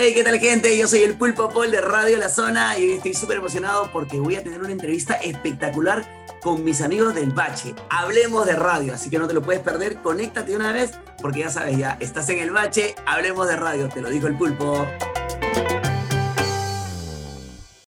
Hey, ¿qué tal gente? Yo soy el Pulpo Paul de Radio La Zona y estoy súper emocionado porque voy a tener una entrevista espectacular con mis amigos del Bache. Hablemos de radio, así que no te lo puedes perder. Conéctate una vez porque ya sabes, ya estás en el Bache, hablemos de radio, te lo dijo el Pulpo.